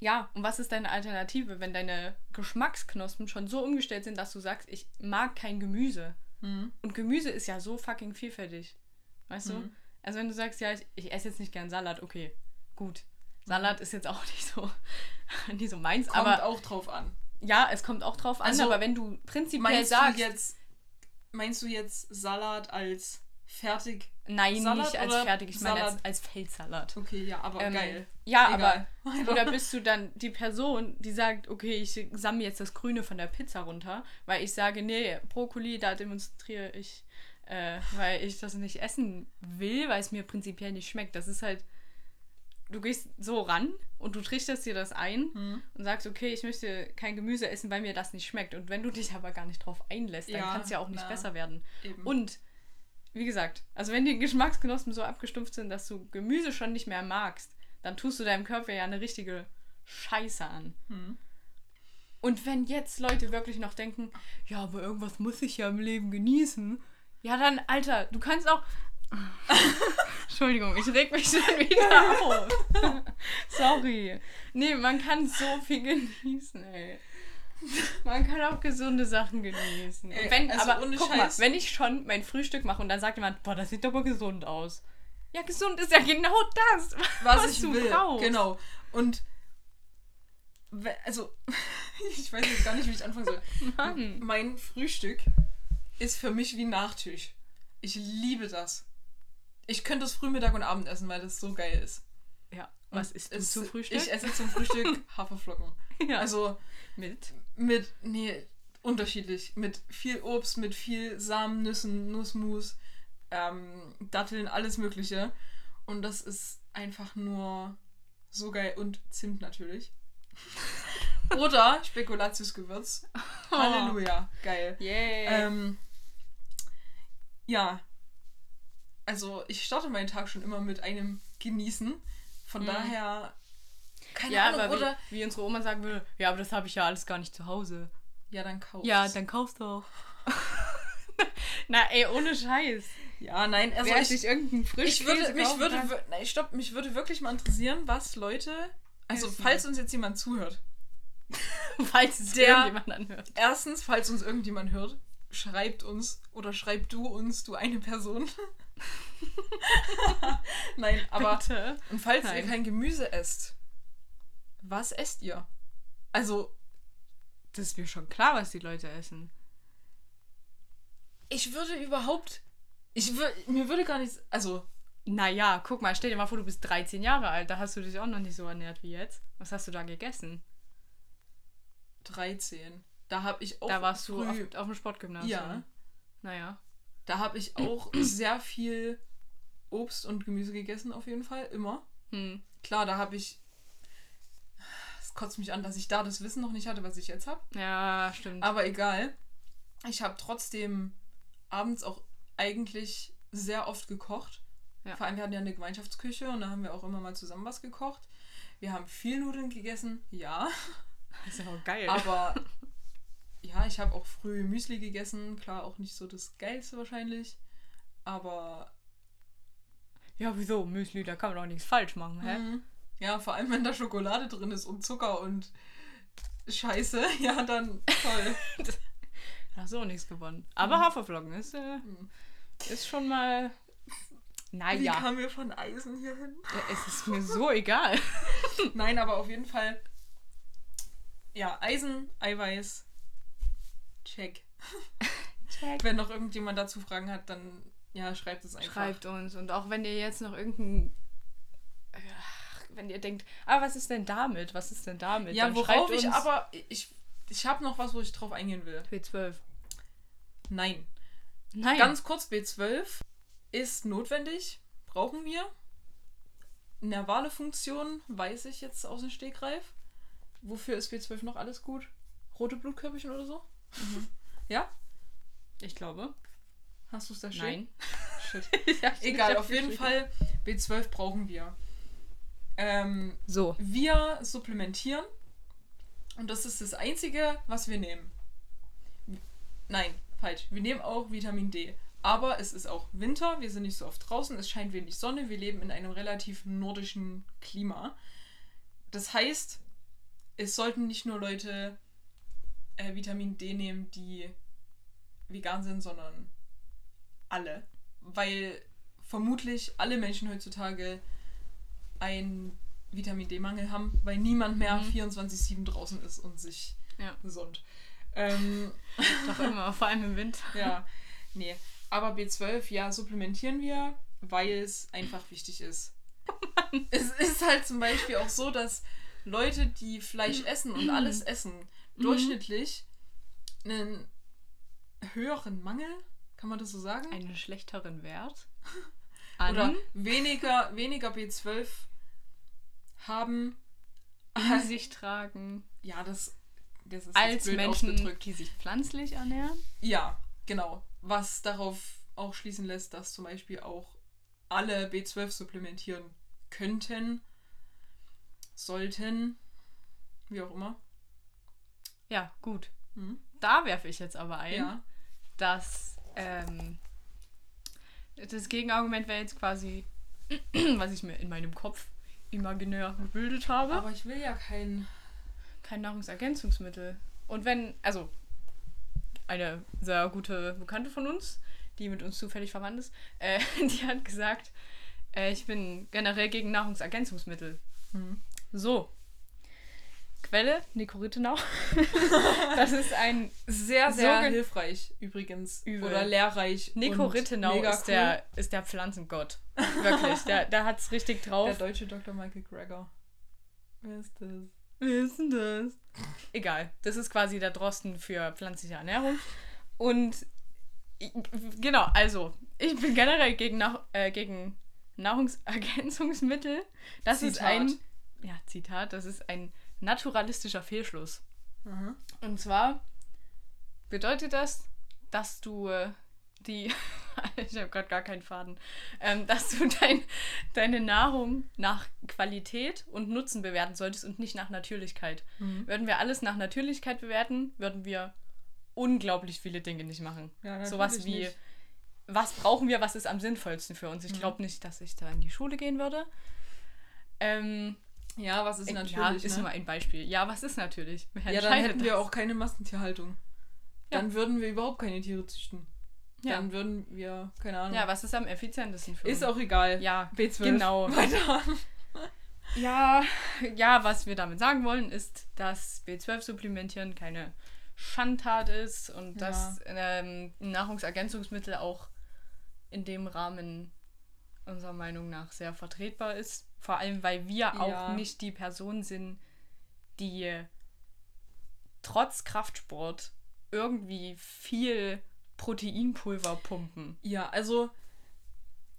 ja, und was ist deine Alternative, wenn deine Geschmacksknospen schon so umgestellt sind, dass du sagst, ich mag kein Gemüse? Mhm. Und Gemüse ist ja so fucking vielfältig. Weißt du? Mhm. Also wenn du sagst, ja, ich, ich esse jetzt nicht gern Salat, okay, gut. Salat ist jetzt auch nicht so, nicht so meins, Kommt aber auch drauf an. ja, es kommt auch drauf an, Also, aber wenn du prinzipiell Meinst sagst, du jetzt, meinst du jetzt Salat als fertig? nein, Salat nicht als fertig, ich meine als, als Feldsalat. Okay, ja, aber Ähm, geil. Ja, Egal. aber oder bist du dann die Person, die sagt, okay, ich sammle jetzt das Grüne von der Pizza runter, weil ich sage, nee, Brokkoli, da demonstriere ich, äh, weil ich das nicht essen will, weil es mir prinzipiell nicht schmeckt. Das ist halt, du gehst so ran und du trichterst dir das ein Mhm. und sagst, okay, ich möchte kein Gemüse essen, weil mir das nicht schmeckt. Und wenn du dich aber gar nicht drauf einlässt, dann Ja, kann es ja auch nicht na. besser werden. Eben. Und wie gesagt, also wenn die Geschmacksknospen so abgestumpft sind, dass du Gemüse schon nicht mehr magst, dann tust du deinem Körper ja eine richtige Scheiße an. Mhm. Und wenn jetzt Leute wirklich noch denken, ja, aber irgendwas muss ich ja im Leben genießen, ja dann, Alter, du kannst auch. Entschuldigung, ich reg mich schon wieder auf. Sorry. Nee, man kann so viel genießen, ey. Man kann auch gesunde Sachen genießen. Ey, wenn, also aber ohne guck mal, Scheiß. wenn ich schon mein Frühstück mache und dann sagt jemand, boah, das sieht aber gesund aus. Ja, gesund ist ja genau das, was, was ich du will. brauchst. Genau. Und also, ich weiß jetzt gar nicht, wie ich anfangen soll. Mann. Mein Frühstück ist für mich wie Nachtisch. Ich liebe das. Ich könnte das Früh, Mittag und Abend essen, weil das so geil ist. Ja, was isst du es- zum Frühstück? Ich esse zum Frühstück Haferflocken. ja. Also mit. Mit, nee, unterschiedlich. Mit viel Obst, mit viel Samen, Nüssen, Nussmus, ähm, Datteln, alles Mögliche. Und das ist einfach nur so geil. Und Zimt natürlich. Oder Spekulatiusgewürz. Halleluja. Geil. Yeah. Ähm, ja. Also, ich starte meinen Tag schon immer mit einem Genießen. Von Mhm. daher. Keine ja, Ahnung, aber oder? wie, wie unsere Oma sagen würde, ja, aber das habe ich ja alles gar nicht zu Hause. Ja, dann kaufst Ja, dann kaufst doch. Na, ey, ohne Scheiß. Ja, nein, also Wer ich, sich irgendeinen ich würde, mich würde, nein, stopp, mich würde wirklich mal interessieren, was Leute, also Essen. falls uns jetzt jemand zuhört, falls es der- irgendjemand anhört. erstens, falls uns irgendjemand hört, schreibt uns oder schreib du uns, du eine Person. nein, aber Bitte. und falls ihr Nein. kein Gemüse esst, was esst ihr? Also Das ist mir schon klar, was die Leute essen. ich würde überhaupt, ich würde, mir würde gar nichts, also Naja, guck mal, stell dir mal vor, du bist 13 Jahre alt, da hast du dich auch noch nicht so ernährt wie jetzt. Was hast du da gegessen? 13, da habe ich auch da warst du auf, auf dem Sportgymnasium. Ja. Naja. Da habe ich auch sehr viel Obst und Gemüse gegessen, auf jeden Fall. Immer. Hm. Klar, da habe ich. Kotzt mich an, dass ich da das Wissen noch nicht hatte, was ich jetzt habe. Ja, stimmt. Aber egal. Ich habe trotzdem abends auch eigentlich sehr oft gekocht. Ja. Vor allem, wir hatten ja eine Gemeinschaftsküche und da haben wir auch immer mal zusammen was gekocht. Wir haben viel Nudeln gegessen, ja. Das ist ja auch geil. Aber ja, ich habe auch früh Müsli gegessen. Klar, auch nicht so das Geilste wahrscheinlich. Aber. Ja, wieso? Müsli, da kann man doch nichts falsch machen, hä? Mhm. Ja, vor allem wenn da Schokolade drin ist und Zucker und Scheiße, ja, dann toll. hast du auch nichts gewonnen. Aber mhm. Haferflocken ist, äh, mhm. ist schon mal. Naja. Wie kamen wir von Eisen hier hin? Ja, es ist mir so egal. Nein, aber auf jeden Fall. Ja, Eisen, Eiweiß. Check. Check. Wenn noch irgendjemand dazu Fragen hat, dann ja, schreibt es einfach. Schreibt uns. Und auch wenn ihr jetzt noch irgendein. Wenn ihr denkt, ah, was ist denn damit? Was ist denn damit? Ja, worauf ich aber. Ich, ich habe noch was, wo ich drauf eingehen will. B12. Nein. Nein. Ganz kurz, B12 ist notwendig. Brauchen wir. Nervale-Funktion weiß ich jetzt aus dem Stegreif. Wofür ist B12 noch alles gut? Rote Blutkörperchen oder so? Mhm. Ja? Ich glaube. Hast du es da stehen? Nein. Shit. ja, Egal, auf jeden Fall B12 brauchen wir. Ähm, so. Wir supplementieren. Und das ist das Einzige, was wir nehmen. Nein, falsch. Wir nehmen auch Vitamin D. Aber es ist auch Winter, wir sind nicht so oft draußen, es scheint wenig Sonne, wir leben in einem relativ nordischen Klima. Das heißt, es sollten nicht nur Leute äh, Vitamin D nehmen, die vegan sind, sondern alle. Weil vermutlich alle Menschen heutzutage einen Vitamin D-Mangel haben, weil niemand mehr mhm. 24-7 draußen ist und sich ja. gesund. Ähm, Doch immer, vor allem im Winter. Ja, nee. Aber B12, ja, supplementieren wir, weil es einfach wichtig ist. Oh es ist halt zum Beispiel auch so, dass Leute, die Fleisch essen und alles essen, mhm. durchschnittlich einen höheren Mangel kann man das so sagen? Einen schlechteren Wert? An? Oder weniger, weniger B12 haben. In sich tragen. Ja, das, das ist als Menschen, die sich pflanzlich ernähren? Ja, genau. Was darauf auch schließen lässt, dass zum Beispiel auch alle B12 supplementieren könnten, sollten, wie auch immer. Ja, gut. Hm? Da werfe ich jetzt aber ein, ja. dass ähm, das Gegenargument wäre jetzt quasi, was ich mir in meinem Kopf imaginär gebildet habe. Aber ich will ja kein... Kein Nahrungsergänzungsmittel. Und wenn, also eine sehr gute Bekannte von uns, die mit uns zufällig verwandt ist, äh, die hat gesagt, äh, ich bin generell gegen Nahrungsergänzungsmittel. Mhm. So, Quelle, Nico Rittenau. das ist ein sehr, sehr hilfreich übrigens. Übel. Oder lehrreich. Nico Rittenau ist, cool. der, ist der Pflanzengott. Wirklich. der, der hat es richtig drauf. Der deutsche Dr. Michael Greger. Wer ist das? Wer ist denn das? Egal. Das ist quasi der Drosten für pflanzliche Ernährung. Und genau, also, ich bin generell gegen, Nach äh, gegen Nahrungsergänzungsmittel. Das Zitat. ist ein. Ja, Zitat, das ist ein naturalistischer Fehlschluss. Mhm. Und zwar bedeutet das, dass du äh, die, ich habe gerade gar keinen Faden, ähm, dass du dein, deine Nahrung nach Qualität und Nutzen bewerten solltest und nicht nach Natürlichkeit. Mhm. Würden wir alles nach Natürlichkeit bewerten, würden wir unglaublich viele Dinge nicht machen. Ja, Sowas wie, nicht. was brauchen wir, was ist am sinnvollsten für uns? Ich mhm. glaube nicht, dass ich da in die Schule gehen würde. Ähm, ja, was ist äh, natürlich? Ja, ist ne? nur ein Beispiel. Ja, was ist natürlich? Wer ja, dann hätten das? wir auch keine Massentierhaltung. Ja. Dann würden wir überhaupt keine Tiere züchten. Ja. Dann würden wir, keine Ahnung. Ja, was ist am effizientesten für Ist uns? auch egal. Ja, B12. Genau. Weiter. ja, ja, was wir damit sagen wollen, ist, dass B12-Supplementieren keine Schandtat ist und ja. dass ähm, Nahrungsergänzungsmittel auch in dem Rahmen unserer Meinung nach sehr vertretbar ist. Vor allem, weil wir ja. auch nicht die Person sind, die trotz Kraftsport irgendwie viel Proteinpulver pumpen. Ja, also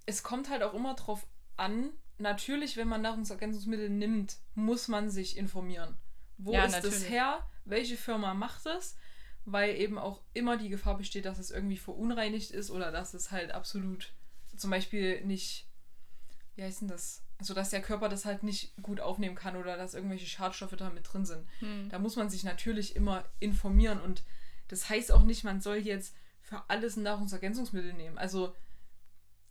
es kommt halt auch immer drauf an. Natürlich, wenn man Nahrungsergänzungsmittel nimmt, muss man sich informieren. Wo ja, ist natürlich. das her? Welche Firma macht es? Weil eben auch immer die Gefahr besteht, dass es irgendwie verunreinigt ist oder dass es halt absolut zum Beispiel nicht, wie heißt denn das? Also, dass der Körper das halt nicht gut aufnehmen kann oder dass irgendwelche Schadstoffe da mit drin sind. Hm. Da muss man sich natürlich immer informieren und Das heißt auch nicht, man soll jetzt für alles ein Nahrungsergänzungsmittel nehmen. Also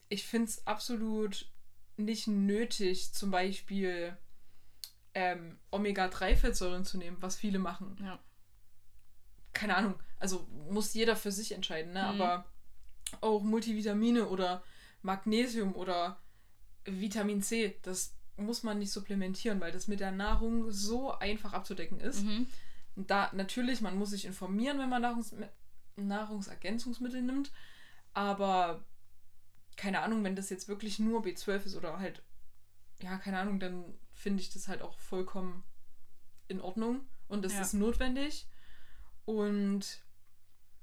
ich finde es absolut nicht nötig, zum Beispiel ähm, Omega-3-Fettsäuren zu nehmen, was viele machen. Ja. Keine Ahnung, also muss jeder für sich entscheiden, ne? Mhm. aber auch Multivitamine oder Magnesium oder Vitamin C, das muss man nicht supplementieren, weil das mit der Nahrung so einfach abzudecken ist. Mhm. Da natürlich, man muss sich informieren, wenn man Nahrungs Nahrungsergänzungsmittel nimmt, aber keine Ahnung, wenn das jetzt wirklich nur B12 ist oder halt, ja, keine Ahnung, dann finde ich das halt auch vollkommen in Ordnung und das Ja. ist notwendig. Und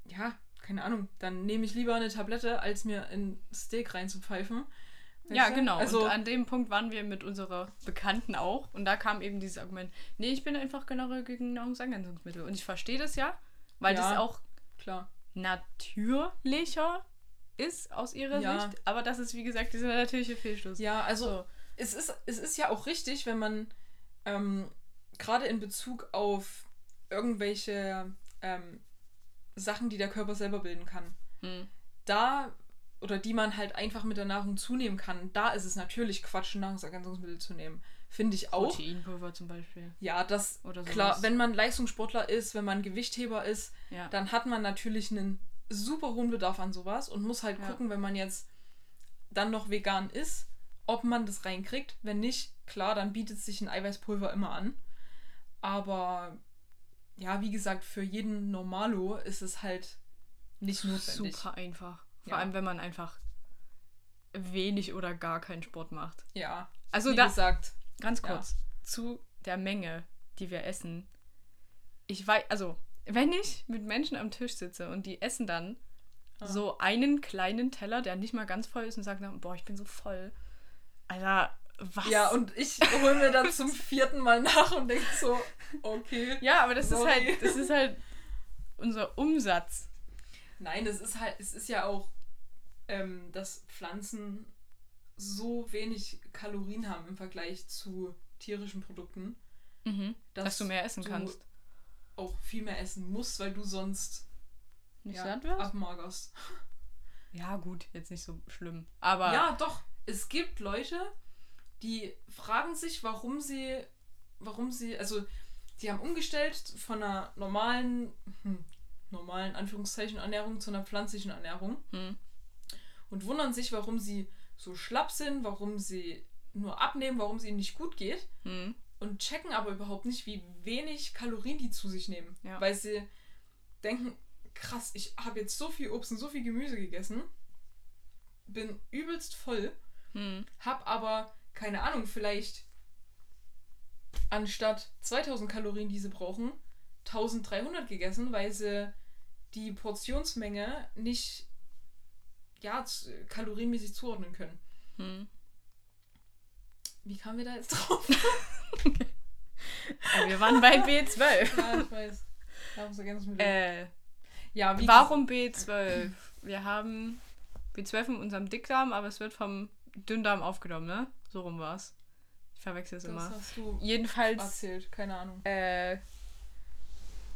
ja, keine Ahnung, dann nehme ich lieber eine Tablette, als mir ein Steak reinzupfeifen. Ja, genau. Also, und an dem Punkt waren wir mit unserer Bekannten auch. Und da kam eben dieses Argument, nee, ich bin einfach generell gegen Nahrungsergänzungsmittel. Und ich verstehe das ja, weil Ja. das auch klar. natürlicher ist aus ihrer Ja. Sicht. Aber das ist, wie gesagt, dieser natürliche Fehlschluss. Ja, also So. es, ist, es ist ja auch richtig, wenn man ähm, gerade in Bezug auf irgendwelche ähm, Sachen, die der Körper selber bilden kann, Hm. da oder die man halt einfach mit der Nahrung zunehmen kann, da ist es natürlich Quatsch, Nahrungsergänzungsmittel zu nehmen. Finde ich auch. Proteinpulver zum Beispiel. Ja, das Oder sowas. klar, wenn man Leistungssportler ist, wenn man Gewichtheber ist, Ja. dann hat man natürlich einen super hohen Bedarf an sowas und muss halt Ja. gucken, wenn man jetzt dann noch vegan ist, ob man das reinkriegt. Wenn nicht, klar, dann bietet sich ein Eiweißpulver immer an. Aber ja, wie gesagt, für jeden Normalo ist es halt nicht notwendig. Super einfach. Vor Ja. allem, wenn man einfach wenig oder gar keinen Sport macht. Ja, Also wie da, gesagt, Ganz Ja. kurz zu der Menge, die wir essen. Ich weiß, also, wenn ich mit Menschen am Tisch sitze und die essen dann Ah. so einen kleinen Teller, der nicht mal ganz voll ist und sagen dann, boah, ich bin so voll. Alter, was? ja, und ich hole mir dann zum vierten Mal nach und denke so, okay. ja, aber das Sorry. ist halt, das ist halt unser Umsatz. Nein, es ist halt, es ist ja auch, ähm, dass Pflanzen so wenig Kalorien haben im Vergleich zu tierischen Produkten, Mhm. dass, Dass, du mehr essen du kannst. auch viel mehr essen musst, weil du sonst Nicht ja, satt wirst? abmagerst. Ja, gut, jetzt nicht so schlimm. Aber Ja, doch. Es gibt Leute, die fragen sich, warum sie, warum sie, also die haben umgestellt von einer normalen, hm, normalen Anführungszeichen Ernährung zu einer pflanzlichen Ernährung Hm. Und wundern sich, warum sie so schlapp sind, warum sie nur abnehmen, warum es ihnen nicht gut geht Hm. und checken aber überhaupt nicht, wie wenig Kalorien die zu sich nehmen. Ja. Weil sie denken, krass, ich habe jetzt so viel Obst und so viel Gemüse gegessen, bin übelst voll, Hm. hab aber, keine Ahnung, vielleicht anstatt 2000 Kalorien, die sie brauchen, 1300 gegessen, weil sie die Portionsmenge nicht ja, z- kalorienmäßig zuordnen können. Hm. Wie kamen wir da jetzt drauf? Wir waren bei B12. ja, ich weiß. Nahrungsergänzungsmittel. äh, ja, Warum B12? Wir haben B12 in unserem Dickdarm, aber es wird vom Dünndarm aufgenommen, ne? So rum war's. Ich verwechsel es Das immer. hast du Jedenfalls, erzählt, keine Ahnung. äh,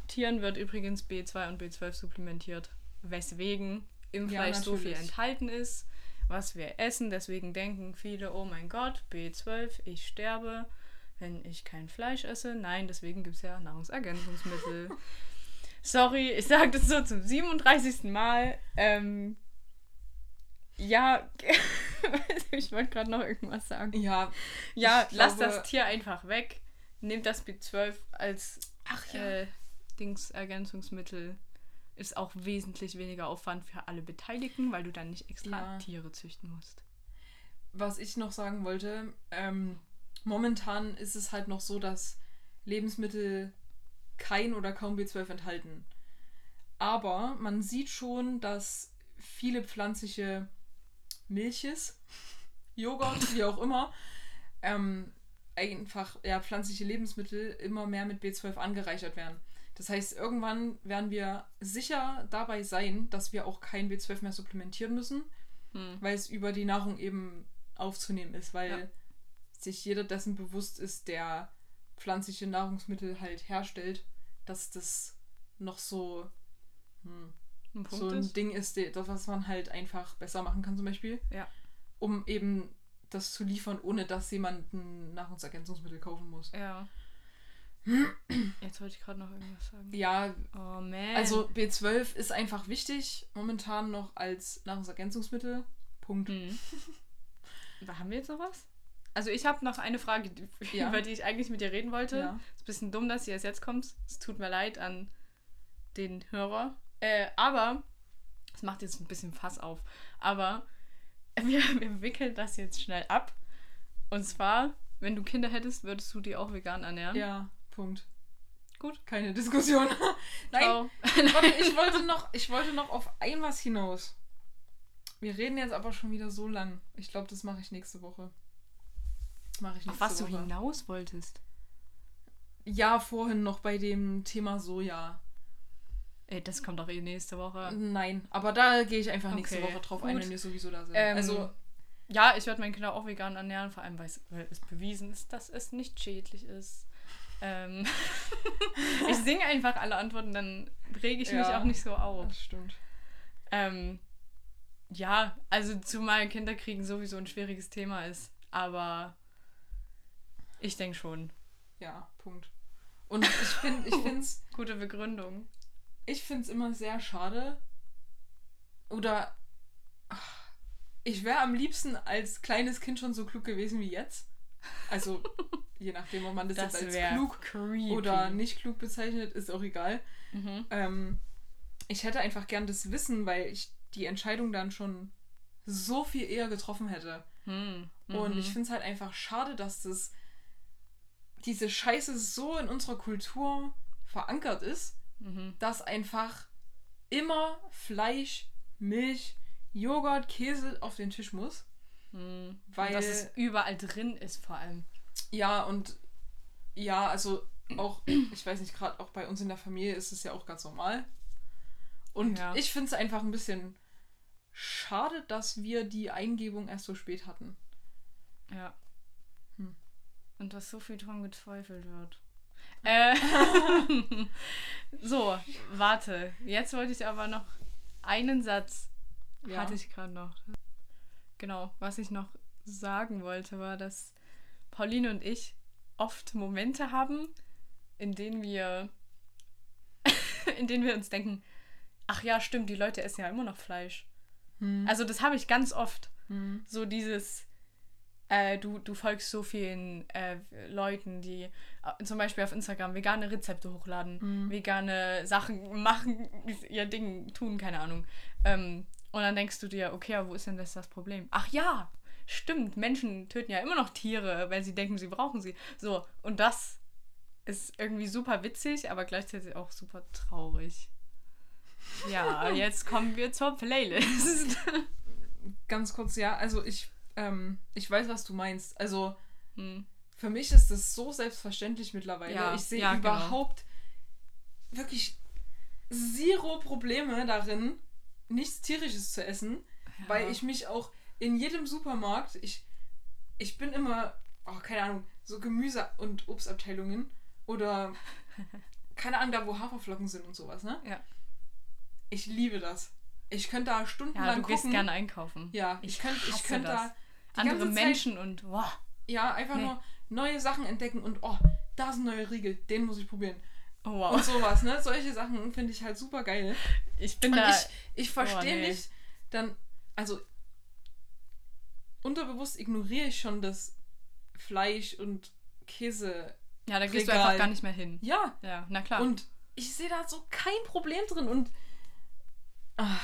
Tieren wird übrigens B2 und B12 supplementiert. Weswegen im Ja, Fleisch so viel natürlich. enthalten ist, was wir essen. Deswegen denken viele, oh mein Gott, B12, ich sterbe, wenn ich kein Fleisch esse. Nein, deswegen gibt es ja Nahrungsergänzungsmittel. Sorry, ich sage das so zum 37. Mal. Ähm, ja, ich wollte gerade noch irgendwas sagen. Ja, Ja, Ich lasst glaube- das Tier einfach weg. Nehmt das B12 als ach ja. äh, Dingsergänzungsmittel. Ist auch wesentlich weniger Aufwand für alle Beteiligten, weil du dann nicht extra Ja. Tiere züchten musst. was ich noch sagen wollte, ähm, momentan ist es halt noch so, dass Lebensmittel kein oder kaum B12 enthalten. Aber man sieht schon, dass viele pflanzliche Milches, Joghurt, wie auch immer, ähm, einfach ja, pflanzliche Lebensmittel immer mehr mit B12 angereichert werden. Das heißt, irgendwann werden wir sicher dabei sein, dass wir auch kein B12 mehr supplementieren müssen, Hm. weil es über die Nahrung eben aufzunehmen ist, weil Ja. sich jeder dessen bewusst ist, der pflanzliche Nahrungsmittel halt herstellt, dass das noch so hm, ein so ein ist. Ding ist, das, was man halt einfach besser machen kann, zum Beispiel. Ja. Um eben das zu liefern, ohne dass jemand ein Nahrungsergänzungsmittel kaufen muss. Ja. Jetzt wollte ich gerade noch irgendwas sagen. Ja, Oh man. also B12 ist einfach wichtig, momentan noch als Nahrungsergänzungsmittel. Punkt. Hm. Haben wir jetzt noch was? Also ich habe noch eine Frage, Ja. über die ich eigentlich mit dir reden wollte. Ja. Ist ein bisschen dumm, dass sie erst jetzt kommt. Es tut mir leid an den Hörer. Äh, aber es macht jetzt ein bisschen Fass auf. Aber wir, wir wickeln das jetzt schnell ab. Und zwar, wenn du Kinder hättest, würdest du die auch vegan ernähren? Ja, Punkt. Gut. Keine Diskussion. Nein, warte, ich wollte, noch, ich wollte noch auf ein was hinaus. Wir reden jetzt aber schon wieder so lang. Ich glaube, das mache ich nächste Woche. Mache ich nächste Auf was du Woche. hinaus wolltest. Ja, vorhin noch bei dem Thema Soja. Ey, das kommt doch eh nächste Woche. Nein, aber da gehe ich einfach nächste Okay, Woche drauf ein, gut. wenn wir sowieso da sind. Ähm, also, Ja, ich werde meine Kinder auch vegan ernähren, vor allem weil es, weil es bewiesen ist, dass es nicht schädlich ist. Ähm ich singe einfach alle Antworten, dann rege ich mich Ja. auch nicht so auf. das stimmt. Ähm, ja, also zumal Kinderkriegen sowieso ein schwieriges Thema ist, aber ich denke schon. Ja, Punkt. Und ich finde ich find's, Gute Begründung. ich find's immer sehr schade. Oder ach, ich wäre am liebsten als kleines Kind schon so klug gewesen wie jetzt. Also, je nachdem, ob man das, Das jetzt als klug creepy. oder nicht klug bezeichnet, ist auch egal. Mhm. Ähm, ich hätte einfach gern das Wissen, weil ich die Entscheidung dann schon so viel eher getroffen hätte. Hm. Und Mhm. ich finde es halt einfach schade, dass das diese Scheiße so in unserer Kultur verankert ist, Mhm. dass einfach immer Fleisch, Milch, Joghurt, Käse auf den Tisch muss. Mhm. Weil- Und dass es überall drin ist, vor allem. Ja, und ja, also auch, ich weiß nicht, gerade auch bei uns in der Familie ist es ja auch ganz normal. Und Ja. ich finde es einfach ein bisschen schade, dass wir die Eingebung erst so spät hatten. Ja. Hm. Und dass so viel dran gezweifelt wird. Äh, so, warte. Jetzt wollte ich aber noch einen Satz. Ja. Hatte ich gerade noch. Genau, was ich noch sagen wollte, war, dass Pauline und ich oft Momente haben, in denen wir, in denen wir uns denken, ach ja, stimmt, die Leute essen ja immer noch Fleisch. Hm. Also das habe ich ganz oft. Hm. So dieses, äh, du, du folgst so vielen äh, Leuten, die äh, zum Beispiel auf Instagram vegane Rezepte hochladen, Mhm. vegane Sachen machen, ihr Ding tun, keine Ahnung. Ähm, und dann denkst du dir, okay, aber wo ist denn das das Problem? Ach ja, stimmt, Menschen töten ja immer noch Tiere, weil sie denken, sie brauchen sie. So, und das ist irgendwie super witzig, aber gleichzeitig auch super traurig. Ja, jetzt kommen wir zur Playlist. Ganz kurz, ja, also ich, ähm, ich weiß, was du meinst. Also hm. für mich ist das so selbstverständlich mittlerweile. Ja, ich sehe ja, genau. überhaupt wirklich zero Probleme darin, nichts Tierisches zu essen, weil ich mich auch in jedem Supermarkt, ich, ich bin immer, oh, keine Ahnung, so Gemüse- und Obstabteilungen oder keine Ahnung, da wo Haferflocken sind und sowas, ne? Ja. Ich liebe das. Ich könnte da stundenlang Ja, du gehst gerne einkaufen. Ja, ich, Ich könnte ich das. da Andere ganze Zeit- Menschen und wow. ja, einfach Nee. nur neue Sachen entdecken und oh, da ist ein neuer Riegel, den muss ich probieren. Oh, wow. Und sowas, ne? Solche Sachen finde ich halt super geil. Ich bin Und da. ich, ich verstehe nee. nicht, dann, also unterbewusst ignoriere ich schon das Fleisch und Käse. ja, da gehst du einfach gar nicht mehr hin. Ja, Ja, na klar. und ich sehe da so kein Problem drin und ah,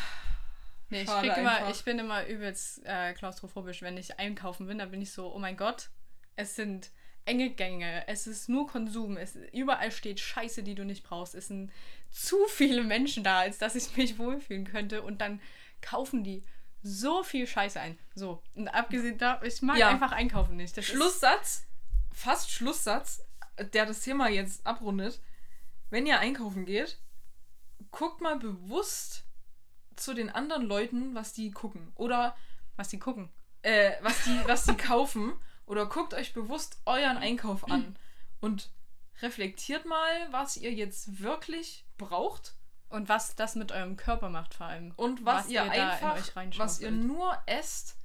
nee, ich, krieg immer, ich bin immer übelst äh, klaustrophobisch, wenn ich einkaufen bin. Da bin ich so, oh mein Gott, es sind enge Gänge, es ist nur Konsum, es, überall steht Scheiße, die du nicht brauchst. Es sind zu viele Menschen da, als dass ich mich wohlfühlen könnte. Und dann kaufen die so viel Scheiße ein. So, und abgesehen da, ich mag Ja. einfach einkaufen nicht. Das Schlusssatz, fast Schlusssatz, der das Thema jetzt abrundet. Wenn ihr einkaufen geht, guckt mal bewusst zu den anderen Leuten, was die gucken. Oder was die gucken. äh, was, die, was die kaufen. Oder guckt euch bewusst euren Einkauf an. Und reflektiert mal, was ihr jetzt wirklich braucht Und was das mit eurem Körper macht vor allem. Und was, Was ihr ihr da in einfach, was ihr nur esst,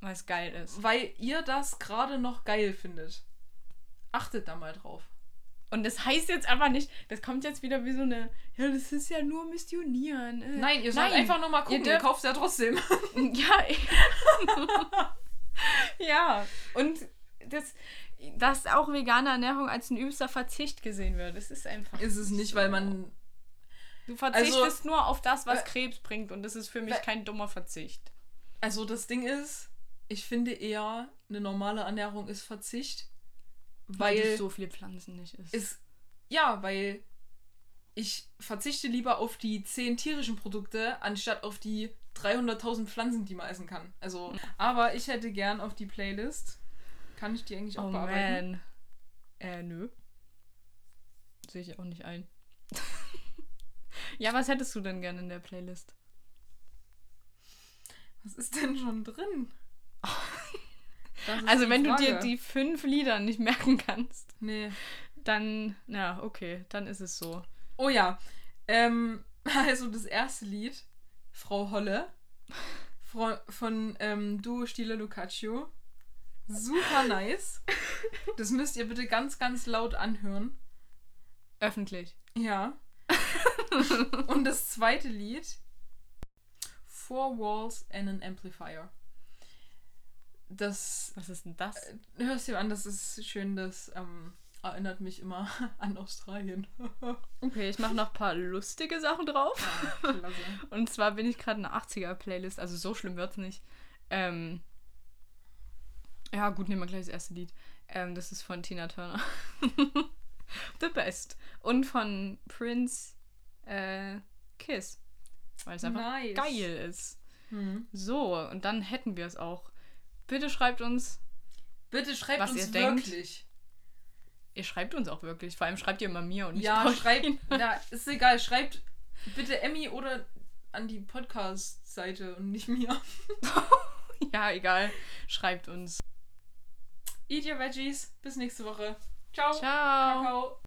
Weil es geil ist. weil ihr das gerade noch geil findet. Achtet da mal drauf. Und das heißt jetzt aber nicht, das kommt jetzt wieder wie so eine, ja, das ist ja nur Missionieren. äh. Nein, ihr sollt Nein, einfach nur mal gucken, ihr, dürft- kauft ja trotzdem. Ja. ja. Und das, dass auch vegane Ernährung als ein übster Verzicht gesehen wird. Das ist einfach. Ist es nicht, weil man. Du verzichtest Also, nur auf das, was äh, Krebs bringt. Und das ist für mich kein dummer Verzicht. Also das Ding ist, ich finde eher, eine normale Ernährung ist Verzicht. Weil es so viele Pflanzen nicht ist. ist. Ja, weil ich verzichte lieber auf die 10 tierischen Produkte, anstatt auf die 300.000 Pflanzen, die man essen kann. Also, aber ich hätte gern auf die Playlist. Kann ich die eigentlich auch oh bearbeiten? man. Äh, nö. Sehe ich auch nicht ein. Ja, was hättest du denn gerne in der Playlist? Was ist denn schon drin? Also, wenn du dir Frage. die fünf Lieder nicht merken kannst, Nee. dann, ja, okay, dann ist es so. Oh ja. Ähm, also das erste Lied, Frau Holle, von, von ähm, Duo Stile Lucaccio. Super nice. Das müsst ihr bitte ganz, ganz laut anhören. Öffentlich. Ja. Und das zweite Lied, Four Walls and an Amplifier. Das Was ist denn das? hörst du an, das ist schön, das ähm, erinnert mich immer an Australien. Okay, ich mache noch ein paar lustige Sachen drauf. Klasse. Und zwar bin ich gerade in einer 80er-Playlist, also so schlimm wird's nicht. Ähm, ja, gut, nehmen wir gleich das erste Lied. Ähm, das ist von Tina Turner. The Best. Und von Prince äh, Kiss. Weil es einfach Nice. geil ist. Hm. So, und dann hätten wir es auch. Bitte schreibt uns. Bitte schreibt Was uns ihr denkt. wirklich. Ihr schreibt uns auch wirklich. Vor allem schreibt ihr immer mir und nicht Ja, Pauline. schreibt. Ja, ist egal. Schreibt bitte Emmy oder an die Podcast-Seite und nicht mir. Ja, egal. Schreibt uns. Eat your Veggies. Bis nächste Woche. Ciao. Ciao. Kakao.